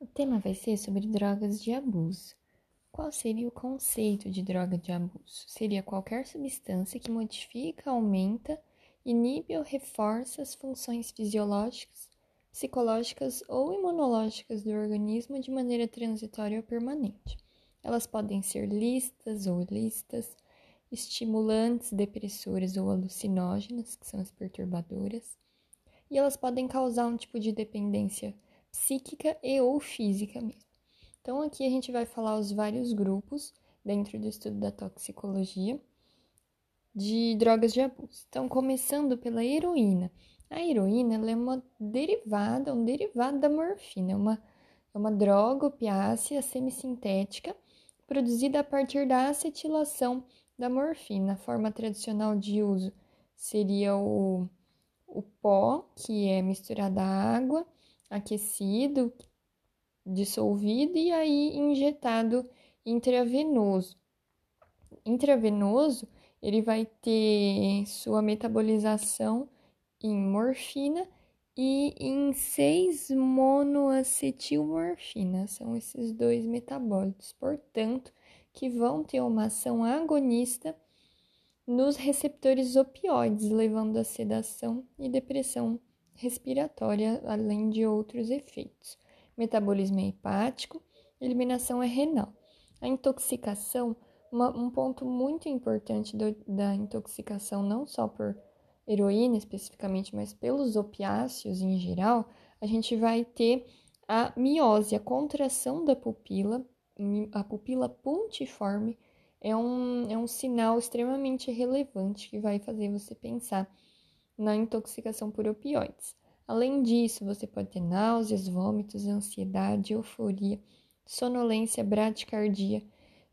O tema vai ser sobre drogas de abuso. Qual seria o conceito de droga de abuso? Seria qualquer substância que modifica, aumenta, inibe ou reforça as funções fisiológicas, psicológicas ou imunológicas do organismo de maneira transitória ou permanente. Elas podem ser lícitas ou ilícitas, estimulantes, depressoras ou alucinógenas, que são as perturbadoras, e elas podem causar um tipo de dependência psíquica e ou física mesmo. Então aqui a gente vai falar os vários grupos dentro do estudo da toxicologia de drogas de abuso. Então, começando pela heroína. A heroína é uma derivada, um derivado da morfina, é uma, é uma droga opiácea semissintética produzida a partir da acetilação da morfina. A forma tradicional de uso seria o, o pó, que é misturado à água, aquecido, dissolvido e aí injetado intravenoso. Intravenoso, ele vai ter sua metabolização em morfina e em 6-monoacetilmorfina. São esses dois metabólitos, portanto, que vão ter uma ação agonista nos receptores opioides, levando a sedação e depressão respiratória, além de outros efeitos. Metabolismo é hepático, eliminação é renal. A intoxicação, uma, um ponto muito importante do, da intoxicação, não só por heroína especificamente, mas pelos opiáceos em geral, a gente vai ter a miose, a contração da pupila, a pupila pontiforme é um, é um sinal extremamente relevante que vai fazer você pensar na intoxicação por opioides. Além disso, você pode ter náuseas, vômitos, ansiedade, euforia, sonolência, bradicardia,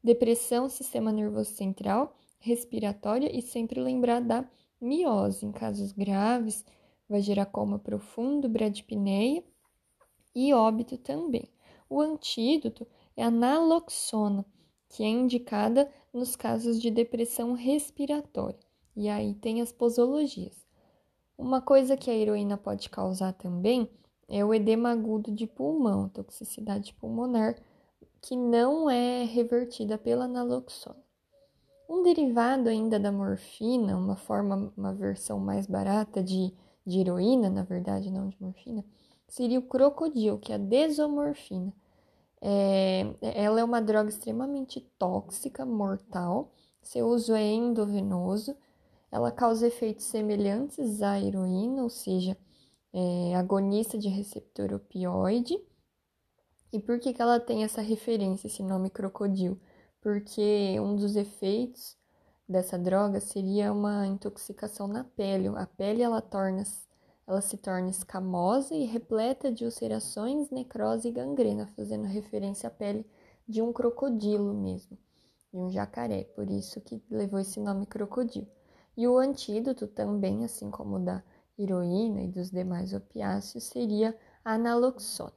depressão, sistema nervoso central, respiratória e sempre lembrar da miose. Em casos graves, vai gerar coma profundo, bradipneia e óbito também. O antídoto é a naloxona, que é indicada nos casos de depressão respiratória. E aí tem as posologias. Uma coisa que a heroína pode causar também é o edema agudo de pulmão, toxicidade pulmonar, que não é revertida pela naloxona. Um derivado ainda da morfina, uma forma, uma versão mais barata de, de heroína, na verdade, não de morfina, seria o crocodilo, que é a desomorfina. É, ela é uma droga extremamente tóxica, mortal. Seu uso é endovenoso. Ela causa efeitos semelhantes à heroína, ou seja, é, agonista de receptor opioide. E por que, que ela tem essa referência, esse nome crocodilo? porque um dos efeitos dessa droga seria uma intoxicação na pele. A pele ela torna ela se torna escamosa e repleta de ulcerações, necrose e gangrena, fazendo referência à pele de um crocodilo mesmo, de um jacaré, por isso que levou esse nome crocodilo. E o antídoto também, assim como o da heroína e dos demais opiáceos, seria a naloxona.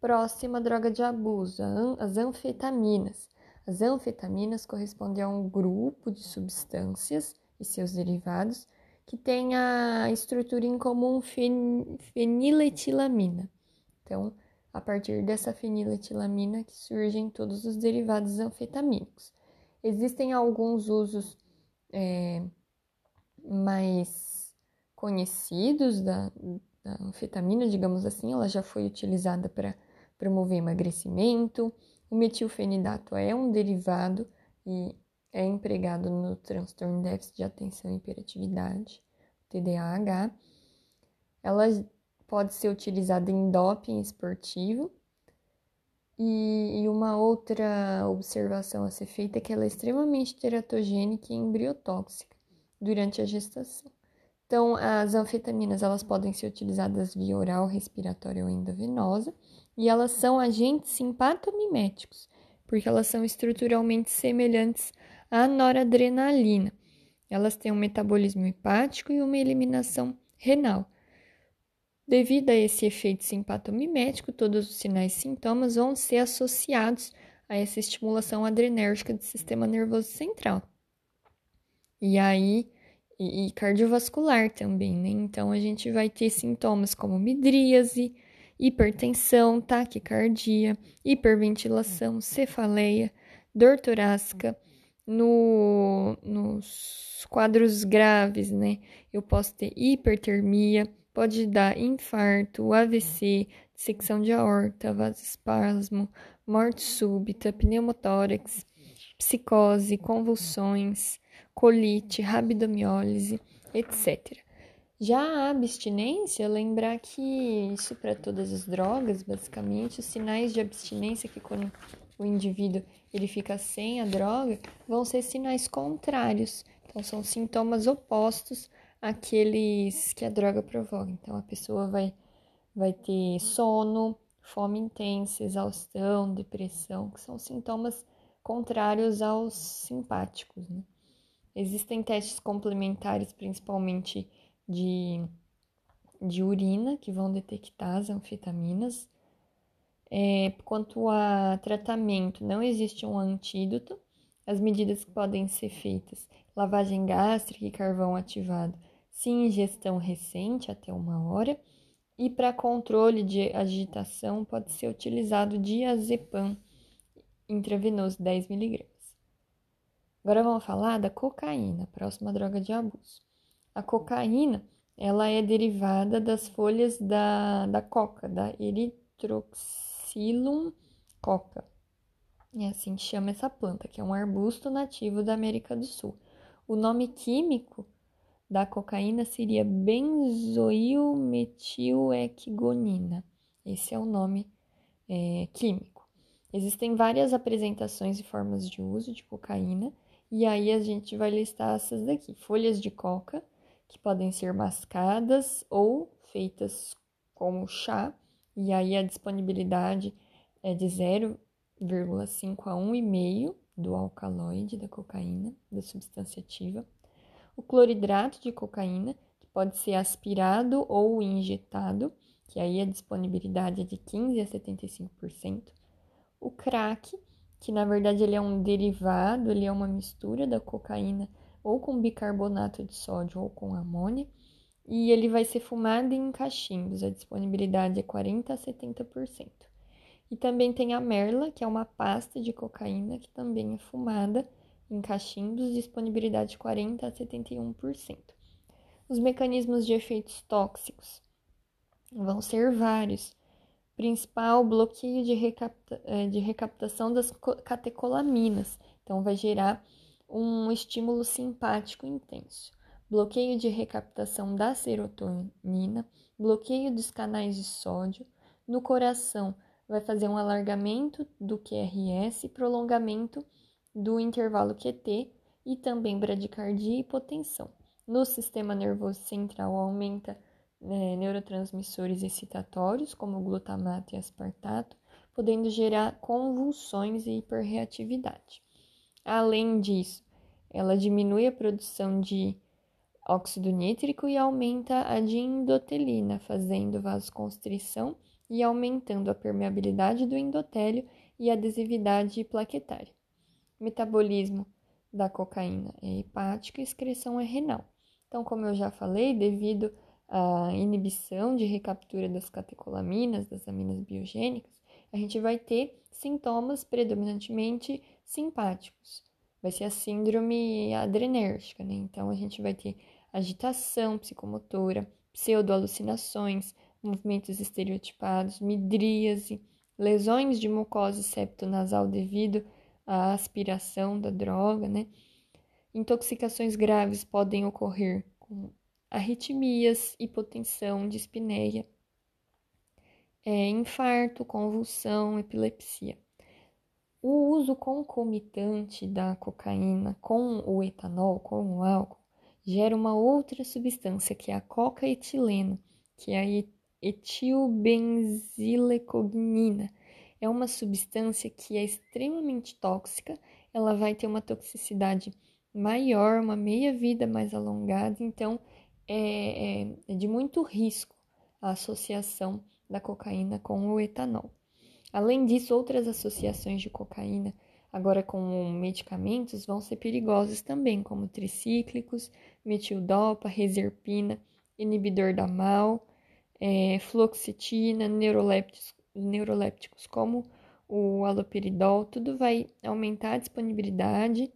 Próxima droga de abuso, as anfetaminas. As anfetaminas correspondem a um grupo de substâncias e seus derivados que tem a estrutura em comum fen feniletilamina. Então, a partir dessa feniletilamina que surgem todos os derivados anfetamínicos. Existem alguns usos é, mais conhecidos da, da anfetamina, digamos assim, ela já foi utilizada para promover emagrecimento, o metilfenidato é um derivado e é empregado no transtorno de déficit de atenção e hiperatividade, TDAH. Ela pode ser utilizada em doping esportivo. E, e uma outra observação a ser feita é que ela é extremamente teratogênica e embriotóxica durante a gestação. Então, as anfetaminas elas podem ser utilizadas via oral, respiratória ou endovenosa e elas são agentes simpatomiméticos, porque elas são estruturalmente semelhantes à noradrenalina. Elas têm um metabolismo hepático e uma eliminação renal. Devido a esse efeito simpatomimético, todos os sinais e sintomas vão ser associados a essa estimulação adrenérgica do sistema nervoso central. E aí, e, cardiovascular também, né? Então a gente vai ter sintomas como midríase, hipertensão, taquicardia, hiperventilação, cefaleia, dor torácica. No, nos quadros graves, né? Eu posso ter hipertermia, pode dar infarto, AVC, dissecção de aorta, vasospasmo, morte súbita, pneumotórax, psicose, convulsões, colite, rabdomiólise, etc. Já a abstinência, lembrar que isso para todas as drogas, basicamente, os sinais de abstinência que quando o indivíduo ele fica sem a droga, vão ser sinais contrários. Então são sintomas opostos àqueles que a droga provoca. Então a pessoa vai vai ter sono, fome intensa, exaustão, depressão, que são sintomas contrários aos simpáticos. Né? Existem testes complementares, principalmente de, de urina, que vão detectar as anfetaminas. É, quanto a tratamento, não existe um antídoto. As medidas que podem ser feitas: lavagem gástrica e carvão ativado, sim, ingestão recente, até uma hora. E para controle de agitação, pode ser utilizado diazepam intravenoso 10 mg. Agora vamos falar da cocaína, próxima droga de abuso. A cocaína, ela é derivada das folhas da, da coca, da Erythrocilum coca. É assim que chama essa planta, que é um arbusto nativo da América do Sul. O nome químico da cocaína seria benzoilmetilequigonina. Esse é o nome é, químico. Existem várias apresentações e formas de uso de cocaína e aí a gente vai listar essas daqui: folhas de coca, que podem ser mascadas ou feitas como chá, e aí a disponibilidade é de 0,5 a 1,5 do alcaloide da cocaína, da substância ativa. O cloridrato de cocaína, que pode ser aspirado ou injetado, que aí a disponibilidade é de 15 a 75%. O crack, que na verdade ele é um derivado, ele é uma mistura da cocaína ou com bicarbonato de sódio ou com amônia, e ele vai ser fumado em cachimbos, a disponibilidade é 40 a 70%. E também tem a merla, que é uma pasta de cocaína que também é fumada em cachimbos, disponibilidade 40 a 71%. Os mecanismos de efeitos tóxicos vão ser vários, principal bloqueio de, recapta, eh, de recaptação das catecolaminas. Então, vai gerar um estímulo simpático intenso. Bloqueio de recaptação da serotonina, bloqueio dos canais de sódio. No coração, vai fazer um alargamento do QRS, prolongamento do intervalo QT e também bradicardia e hipotensão. No sistema nervoso central, aumenta é, neurotransmissores excitatórios, como o glutamato e aspartato, podendo gerar convulsões e hiperreatividade. Além disso, ela diminui a produção de óxido nítrico e aumenta a de endotelina, fazendo vasoconstrição e aumentando a permeabilidade do endotélio e adesividade plaquetária. Metabolismo da cocaína é hepático e excreção é renal. Então, como eu já falei, devido a inibição de recaptura das catecolaminas, das aminas biogênicas, a gente vai ter sintomas predominantemente simpáticos. Vai ser a síndrome adrenérgica, né? Então a gente vai ter agitação psicomotora, pseudoalucinações, movimentos estereotipados, midríase, lesões de mucosa septonasal devido à aspiração da droga, né? Intoxicações graves podem ocorrer com arritmias, hipotensão, dispneia, é, infarto, convulsão, epilepsia. O uso concomitante da cocaína com o etanol, com o álcool, gera uma outra substância que é a cocaetileno, que é a etilbenzilecognina. É uma substância que é extremamente tóxica, ela vai ter uma toxicidade maior, uma meia-vida mais alongada, então é, é, é de muito risco a associação da cocaína com o etanol. Além disso, outras associações de cocaína, agora com medicamentos, vão ser perigosas também, como tricíclicos, metildopa, reserpina, inibidor da MAL, é, fluoxetina, neurolépticos, neurolépticos como o aloperidol, tudo vai aumentar a disponibilidade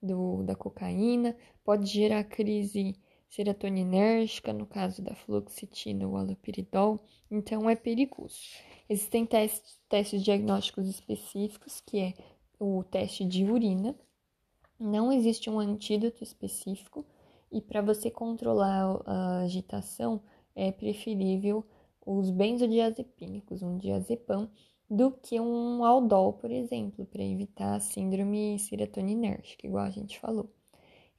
do, da cocaína, pode gerar crise serotoninérgica, no caso da fluoxetina ou aloperidol, então é perigoso. Existem testes, testes diagnósticos específicos, que é o teste de urina. Não existe um antídoto específico e para você controlar a agitação é preferível os benzodiazepínicos, um diazepam, do que um aldol, por exemplo, para evitar a síndrome serotoninérgica, igual a gente falou.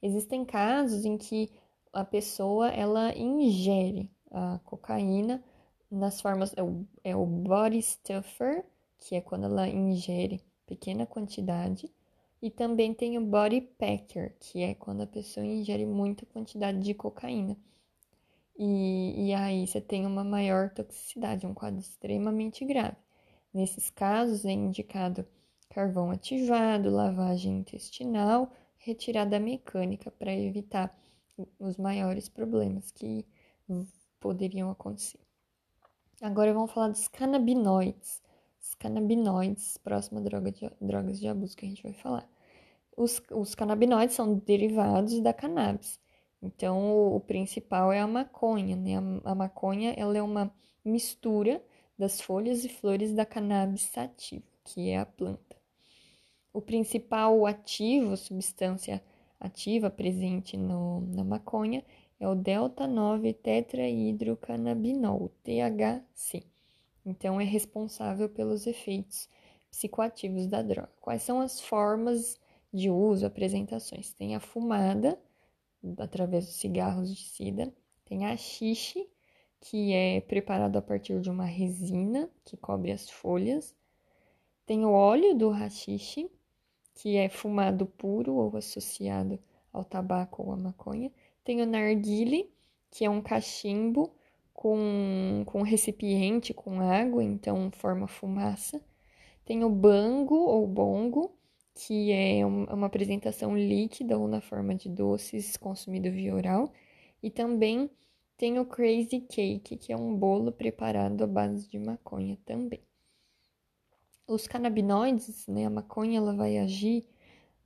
Existem casos em que a pessoa ela ingere a cocaína nas formas é o, é o body stuffer, que é quando ela ingere pequena quantidade, e também tem o body packer, que é quando a pessoa ingere muita quantidade de cocaína. E, e aí você tem uma maior toxicidade, um quadro extremamente grave. Nesses casos é indicado carvão ativado, lavagem intestinal, retirada mecânica para evitar os maiores problemas que poderiam acontecer. Agora vamos falar dos canabinoides. Os canabinoides, próxima droga de, drogas de abuso que a gente vai falar. Os, os canabinoides são derivados da cannabis. Então, o, o principal é a maconha, né? A, a, maconha, ela é uma mistura das folhas e flores da cannabis sativa, que é a planta. O principal ativo, substância ativa presente no, na maconha é o delta 9 tetrahidrocannabinol, THC. Então é responsável pelos efeitos psicoativos da droga. Quais são as formas de uso, apresentações? Tem a fumada através dos cigarros de sida, tem a xixi, que é preparado a partir de uma resina que cobre as folhas. Tem o óleo do rachixe, que é fumado puro ou associado ao tabaco ou à maconha. Tem o narguile, que é um cachimbo com, com recipiente com água, então forma fumaça. Tem o bango ou bongo, que é uma apresentação líquida ou na forma de doces consumido via oral. E também tem o crazy cake, que é um bolo preparado à base de maconha também. Os canabinoides, né, a maconha, ela vai agir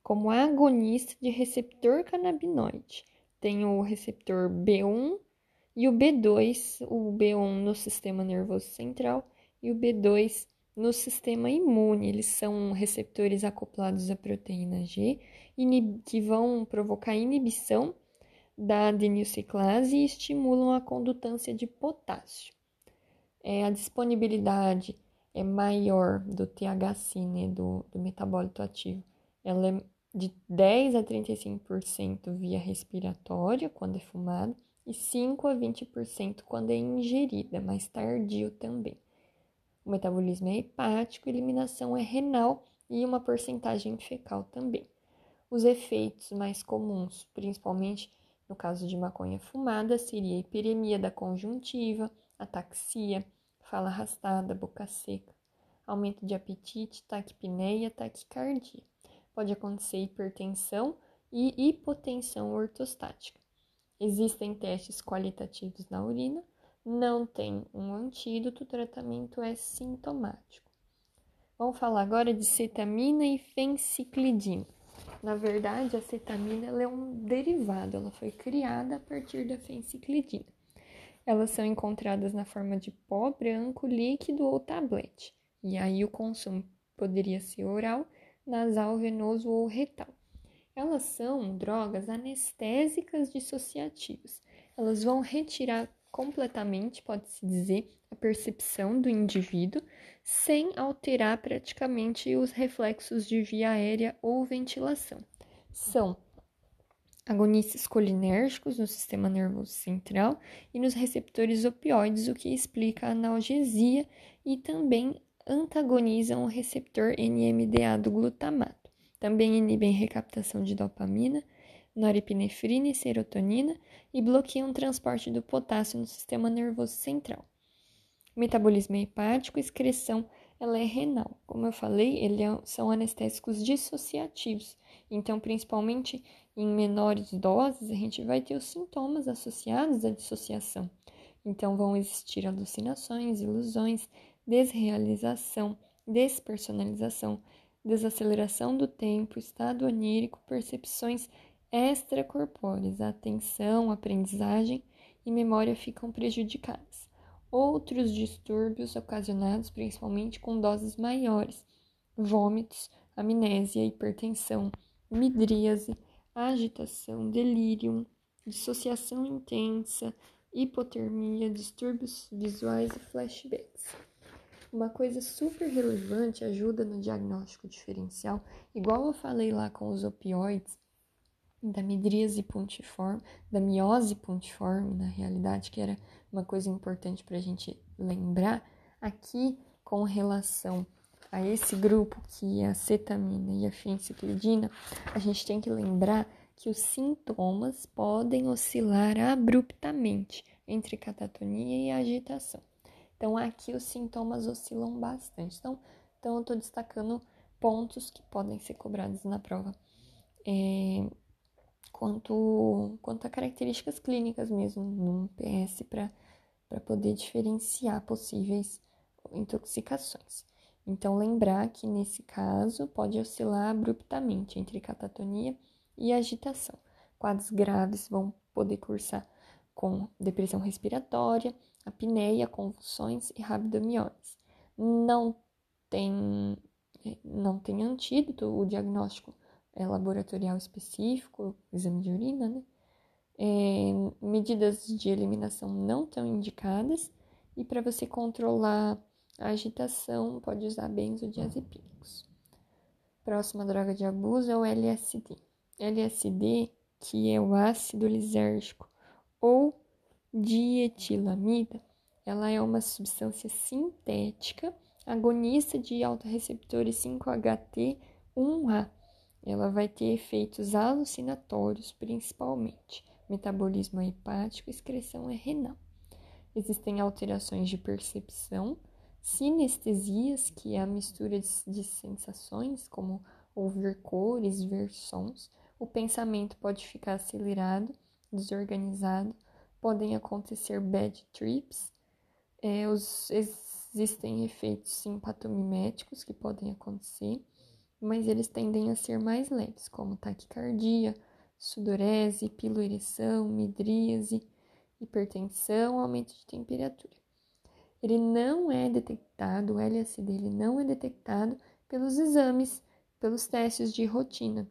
como agonista de receptor canabinoide. Tem o receptor B1 e o B2, o B1 no sistema nervoso central e o B2 no sistema imune. Eles são receptores acoplados à proteína G que vão provocar inibição da adenilciclase e estimulam a condutância de potássio. É, a disponibilidade é maior do THC, né, do, do metabólito ativo. Ela é de 10 a 35% via respiratória, quando é fumado, e 5 a 20% quando é ingerida, mais tardio também. O metabolismo é hepático, eliminação é renal e uma porcentagem fecal também. Os efeitos mais comuns, principalmente no caso de maconha fumada, seria a hiperemia da conjuntiva, ataxia, fala arrastada, boca seca, aumento de apetite, taquipneia, taquicardia. Pode acontecer hipertensão e hipotensão ortostática. Existem testes qualitativos na urina, não tem um antídoto, o tratamento é sintomático. Vamos falar agora de cetamina e fenciclidina. Na verdade, a cetamina é um derivado, ela foi criada a partir da fenciclidina. Elas são encontradas na forma de pó branco, líquido ou tablete. E aí o consumo poderia ser oral, nasal, venoso ou retal. Elas são drogas anestésicas dissociativas. Elas vão retirar completamente, pode-se dizer, a percepção do indivíduo, sem alterar praticamente os reflexos de via aérea ou ventilação. São agonistas colinérgicos no sistema nervoso central e nos receptores opioides, o que explica a analgesia e também antagonizam o receptor NMDA do glutamato. Também inibem recaptação de dopamina, norepinefrina e serotonina e bloqueiam o transporte do potássio no sistema nervoso central. Metabolismo é hepático, excreção ela é renal. Como eu falei, eles é, são anestésicos dissociativos. Então, principalmente em menores doses, a gente vai ter os sintomas associados à dissociação, Então vão existir alucinações, ilusões, desrealização, despersonalização, desaceleração do tempo, estado onírico, percepções extracorpóreas, atenção, aprendizagem e memória ficam prejudicadas. Outros distúrbios ocasionados principalmente com doses maiores, vômitos, amnésia, hipertensão, midríase, agitação, delírio, dissociação intensa, hipotermia, distúrbios visuais e flashbacks. Uma coisa super relevante ajuda no diagnóstico diferencial, igual eu falei lá com os opioides, da midríase pontiforme, da miose pontiforme, na realidade, que era uma coisa importante para a gente lembrar, aqui com relação a esse grupo que é a cetamina e a fenciclidina, a gente tem que lembrar que os sintomas podem oscilar abruptamente entre catatonia e agitação. Então, aqui os sintomas oscilam bastante. Então, então eu estou destacando pontos que podem ser cobrados na prova. É, quanto, quanto a características clínicas mesmo, no PS, para poder diferenciar possíveis intoxicações. Então, lembrar que nesse caso pode oscilar abruptamente entre catatonia e agitação. Quadros graves vão poder cursar com depressão respiratória, apneia, convulsões e rabdomiólise. Não tem, não tem antídoto, o diagnóstico é laboratorial específico, exame de urina, né? É, medidas de eliminação não estão indicadas e para você controlar a agitação pode usar benzodiazepínicos. Próxima droga de abuso é o LSD. LSD, que é o ácido lisérgico ou dietilamida, ela é uma substância sintética agonista de autorreceptores 5-HT1A. Ela vai ter efeitos alucinatórios, principalmente. Metabolismo hepático e excreção renal. Existem alterações de percepção, sinestesias, que é a mistura de, de sensações, como ouvir cores, ver sons, o pensamento pode ficar acelerado, desorganizado, podem acontecer bad trips, é, os, existem efeitos simpatomiméticos que podem acontecer, mas eles tendem a ser mais leves, como taquicardia, sudorese, piloereção, midríase, hipertensão, aumento de temperatura. Ele não é detectado, o LSD ele não é detectado pelos exames, pelos testes de rotina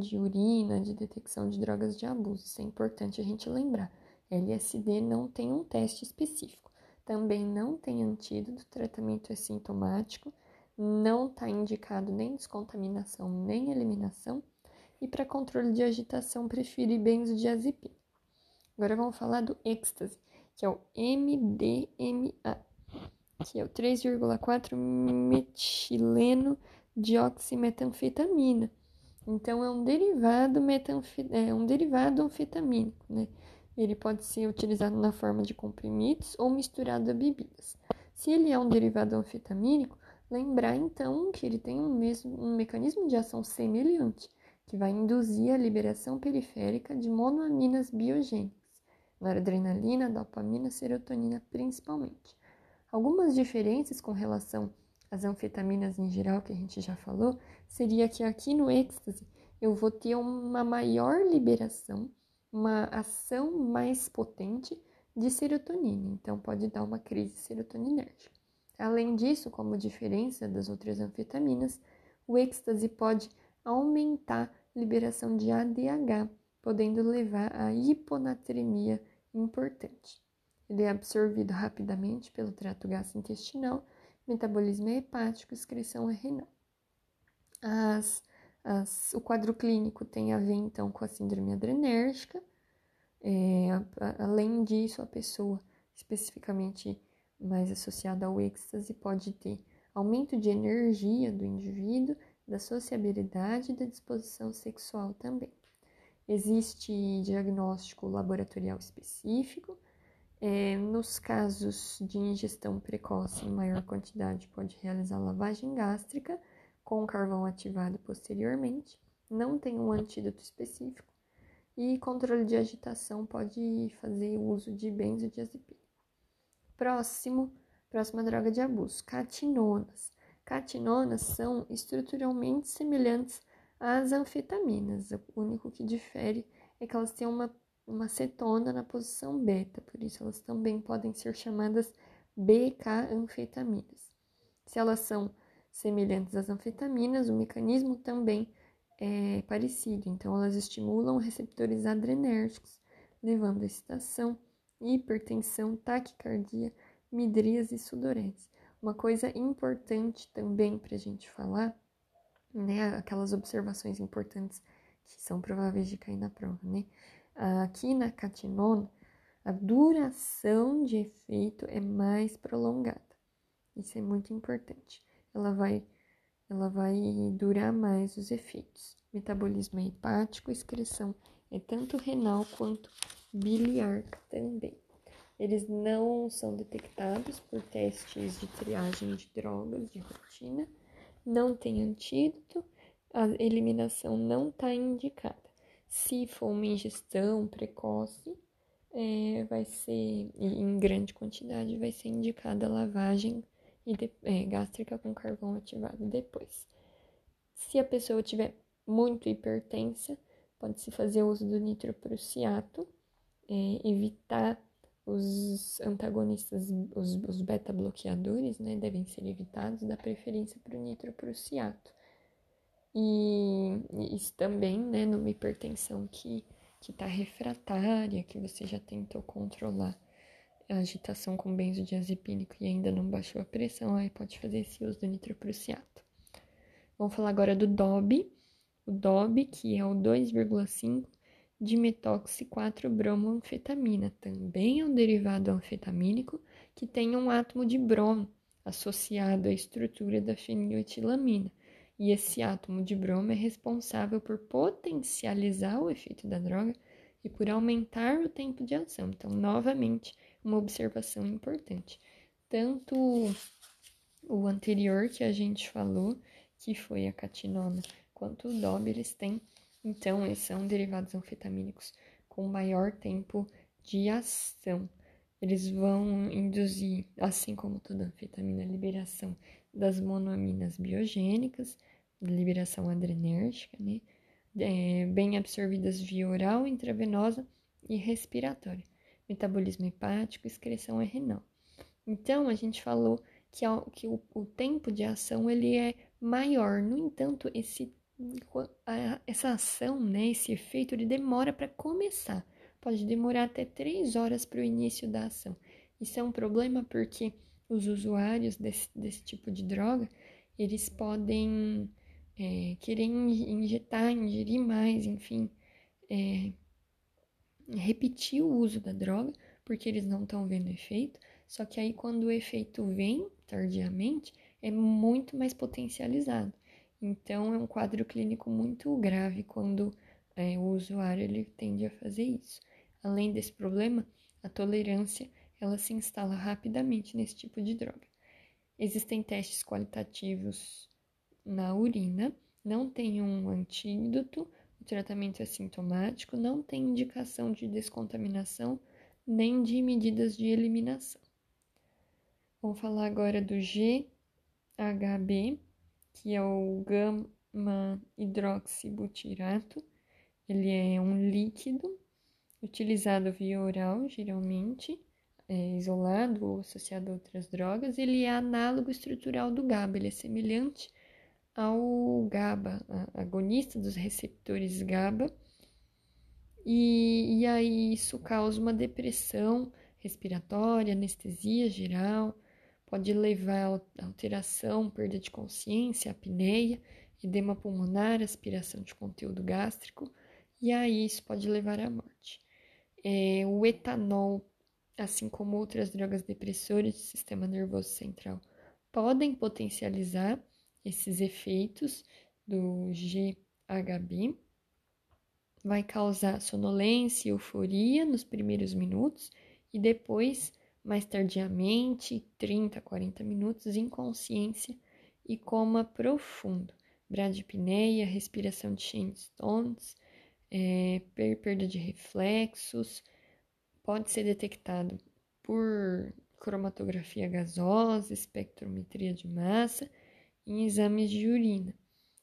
de urina, de detecção de drogas de abuso. Isso é importante a gente lembrar. LSD não tem um teste específico. Também não tem antídoto, tratamento é sintomático, não está indicado nem descontaminação nem eliminação. E para controle de agitação, prefere benzodiazepina. Agora vamos falar do êxtase, que é o MDMA, que é o 3,4 metileno dioximetanfetamina então, é um derivado, metanfe... é um derivado anfetamínico, né? Ele pode ser utilizado na forma de comprimidos ou misturado a bebidas. Se ele é um derivado anfetamínico, lembrar então que ele tem um, mesmo, um mecanismo de ação semelhante, que vai induzir a liberação periférica de monoaminas biogênicas, noradrenalina, dopamina, serotonina principalmente. Algumas diferenças com relação as anfetaminas em geral, que a gente já falou, seria que aqui no êxtase eu vou ter uma maior liberação, uma ação mais potente de serotonina, então pode dar uma crise serotoninérgica. Além disso, como diferença das outras anfetaminas, o êxtase pode aumentar a liberação de ADH, podendo levar à hiponatremia importante. Ele é absorvido rapidamente pelo trato gastrointestinal metabolismo hepático, excreção renal. As, as, o quadro clínico tem a ver então com a síndrome adrenérgica. É, além disso, a pessoa especificamente mais associada ao êxtase pode ter aumento de energia do indivíduo, da sociabilidade e da disposição sexual também. Existe diagnóstico laboratorial específico é, nos casos de ingestão precoce em maior quantidade, pode realizar lavagem gástrica com carvão ativado posteriormente. Não tem um antídoto específico. E controle de agitação pode fazer uso de benzodiazepínicos. Próximo, próxima droga de abuso, catinonas. Catinonas são estruturalmente semelhantes às anfetaminas. O único que difere é que elas têm uma, uma cetona na posição beta, por isso elas também podem ser chamadas BK-anfetaminas. Se elas são semelhantes às anfetaminas, o mecanismo também é parecido. Então, elas estimulam receptores adrenérgicos, levando a excitação, hipertensão, taquicardia, midrias e sudorese. Uma coisa importante também para a gente falar, né, aquelas observações importantes que são prováveis de cair na prova, né? Aqui na catinona, a duração de efeito é mais prolongada. Isso é muito importante. Ela vai ela vai durar mais os efeitos. Metabolismo é hepático, excreção é tanto renal quanto biliar também. Eles não são detectados por testes de triagem de drogas de rotina, não tem antídoto, a eliminação não está indicada. Se for uma ingestão precoce, é, vai ser, em grande quantidade, vai ser indicada lavagem e de, é, gástrica com carvão ativado depois. Se a pessoa tiver muito hipertensa, pode-se fazer uso do nitroprussiato, é, evitar os antagonistas, os, os beta-bloqueadores, né, devem ser evitados, dá preferência para o nitroprussiato. E isso também, né, numa hipertensão que que está refratária, que você já tentou controlar a agitação com benzodiazepínico e ainda não baixou a pressão, aí pode fazer esse uso do nitroprussiato. Vamos falar agora do DOB. O DOB, que é o 2,5 dimetoxi 4 bromoanfetamina, também é um derivado anfetamínico que tem um átomo de bromo associado à estrutura da feniletilamina. E esse átomo de bromo é responsável por potencializar o efeito da droga e por aumentar o tempo de ação. Então, novamente, uma observação importante. Tanto o anterior que a gente falou, que foi a catinona, quanto o DOB, eles têm, então, esses são derivados anfetamínicos com maior tempo de ação. Eles vão induzir, assim como toda anfetamina, a liberação das monoaminas biogênicas, liberação adrenérgica, né? É, bem absorvidas via oral, intravenosa e respiratória metabolismo hepático, excreção é renal. Então, a gente falou que, que o, o, tempo de ação ele é maior. No entanto, esse, essa ação, né, esse efeito, ele demora para começar. Pode demorar até três horas para o início da ação. Isso é um problema porque os usuários desse, desse tipo de droga, eles podem é, querer injetar, ingerir mais, enfim, é, repetir o uso da droga, porque eles não estão vendo efeito. Só que aí, quando o efeito vem tardiamente, é muito mais potencializado. Então, é um quadro clínico muito grave quando é, o usuário ele tende a fazer isso. Além desse problema, a tolerância ela se instala rapidamente nesse tipo de droga. Existem testes qualitativos na urina, não tem um antídoto, o tratamento é sintomático, não tem indicação de descontaminação nem de medidas de eliminação. Vamos falar agora do GHB, que é o gama hidroxibutirato. Ele é um líquido utilizado via oral, geralmente, é isolado ou associado a outras drogas. Ele é análogo estrutural do GABA, ele é semelhante ao GABA, agonista dos receptores GABA, e, e aí isso causa uma depressão respiratória, anestesia geral, pode levar a alteração, perda de consciência, apneia, edema pulmonar, aspiração de conteúdo gástrico, e aí isso pode levar à morte. É, o etanol, assim como outras drogas depressoras do sistema nervoso central, podem potencializar esses efeitos do GHB. Vai causar sonolência e euforia nos primeiros minutos e depois, mais tardiamente, 30, 40 minutos, inconsciência e coma profundo. Bradipneia, respiração de Stones, é, perda de reflexos, pode ser detectado por cromatografia gasosa, espectrometria de massa e exames de urina.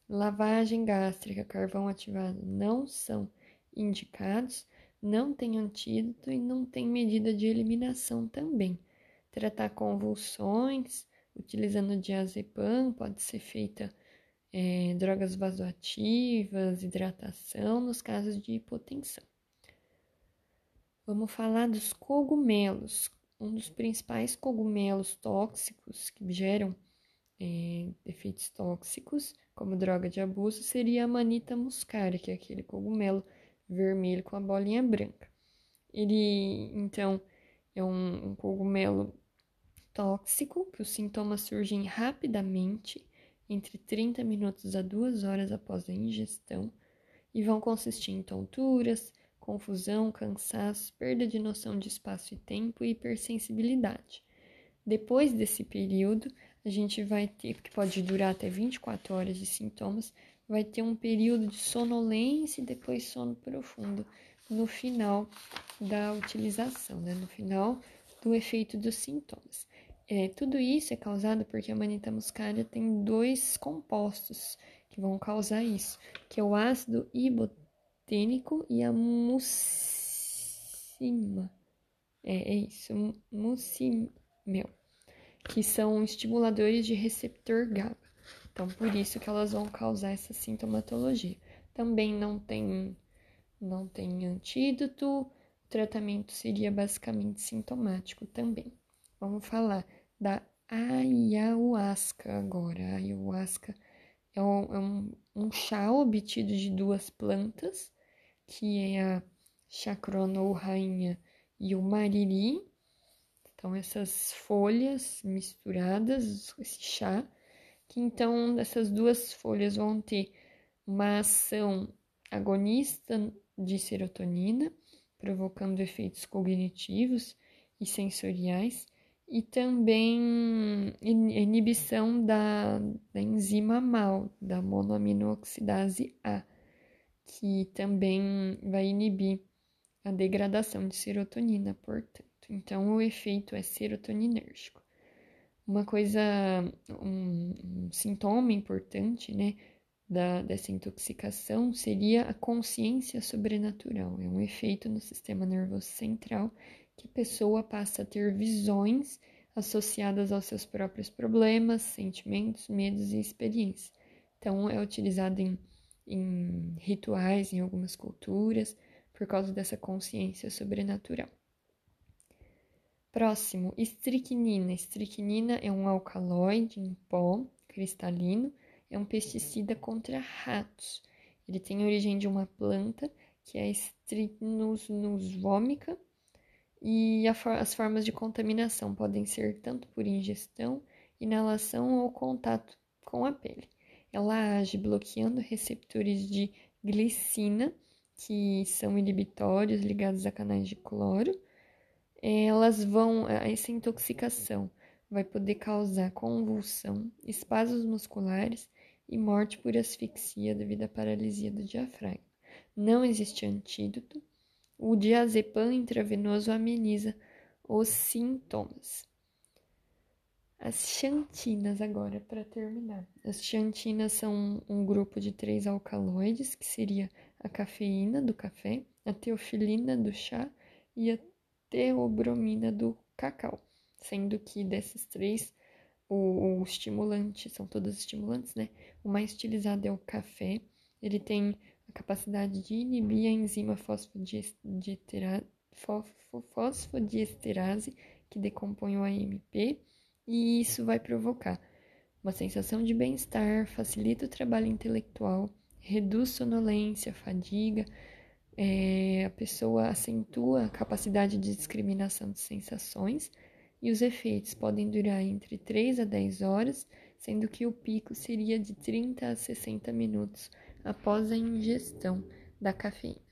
Lavagem gástrica, carvão ativado não são indicados, não tem antídoto e não tem medida de eliminação também. Tratar convulsões utilizando diazepam pode ser feita é, drogas vasoativas, hidratação nos casos de hipotensão. Vamos falar dos cogumelos. Um dos principais cogumelos tóxicos que geram é, efeitos tóxicos, como droga de abuso, seria a manita muscaria, que é aquele cogumelo vermelho com a bolinha branca. Ele, então, é um, um cogumelo tóxico, que os sintomas surgem rapidamente, entre 30 minutos a 2 horas após a ingestão, e vão consistir em tonturas, confusão, cansaço, perda de noção de espaço e tempo e hipersensibilidade. Depois desse período, a gente vai ter, que pode durar até 24 horas de sintomas, vai ter um período de sonolência e depois sono profundo no final da utilização, né? no final do efeito dos sintomas. É, tudo isso é causado porque a manita muscaria tem dois compostos que vão causar isso, que é o ácido ibotênico e a mucima. É, é isso, mucimel, que são estimuladores de receptor GABA. Então, por isso que elas vão causar essa sintomatologia. Também não tem, não tem antídoto, o tratamento seria basicamente sintomático também. Vamos falar da ayahuasca agora. A ayahuasca é um, é um, um chá obtido de duas plantas, que é a chacrona ou rainha e o mariri. Então, essas folhas misturadas, esse chá, que então essas duas folhas vão ter uma ação agonista de serotonina, provocando efeitos cognitivos e sensoriais, e também inibição da, da enzima MAL, da monoaminoxidase A, que também vai inibir a degradação de serotonina, portanto. Então, o efeito é serotoninérgico. Uma coisa, um, um sintoma importante, né, da, dessa intoxicação seria a consciência sobrenatural. É um efeito no sistema nervoso central que a pessoa passa a ter visões associadas aos seus próprios problemas, sentimentos, medos e experiências. Então, é utilizado em, em rituais, em algumas culturas, por causa dessa consciência sobrenatural. Próximo, estricnina. Estricnina é um alcaloide em pó cristalino, é um pesticida contra ratos. Ele tem origem de uma planta que é Strychnus vomica e as formas de contaminação podem ser tanto por ingestão, inalação ou contato com a pele. Ela age bloqueando receptores de glicina, que são inibitórios ligados a canais de cloro, elas vão, essa intoxicação vai poder causar convulsão, espasmos musculares e morte por asfixia devido à paralisia do diafragma. Não existe antídoto. O diazepam intravenoso ameniza os sintomas. As xantinas agora, para terminar. As xantinas são um grupo de três alcaloides, que seria a cafeína do café, a teofilina do chá e a teobromina do cacau, sendo que desses três, o, o estimulante, são todos estimulantes, né? O mais utilizado é o café, ele tem a capacidade de inibir a enzima fosfodiesterase, que decompõe o AMP, e isso vai provocar uma sensação de bem-estar, facilita o trabalho intelectual, reduz sonolência, fadiga, é, a pessoa acentua a capacidade de discriminação de sensações e os efeitos podem durar entre 3 a 10 horas, sendo que o pico seria de 30 a 60 minutos após a ingestão da cafeína.